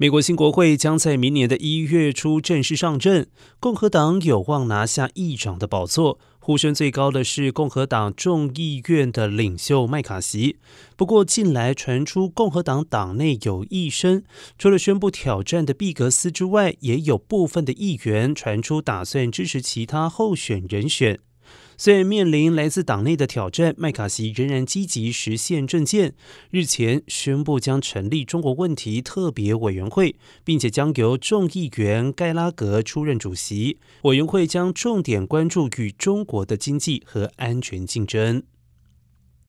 美国新国会将在明年的一月初正式上阵，共和党有望拿下议长的宝座。呼声最高的是共和党众议院的领袖麦卡锡。不过，近来传出共和党党内有异声，除了宣布挑战的毕格斯之外，也有部分的议员传出打算支持其他候选人选。虽然面临来自党内的挑战，麦卡锡仍然积极实现政见。日前宣布将成立中国问题特别委员会，并且将由众议员盖拉格出任主席。委员会将重点关注与中国的经济和安全竞争。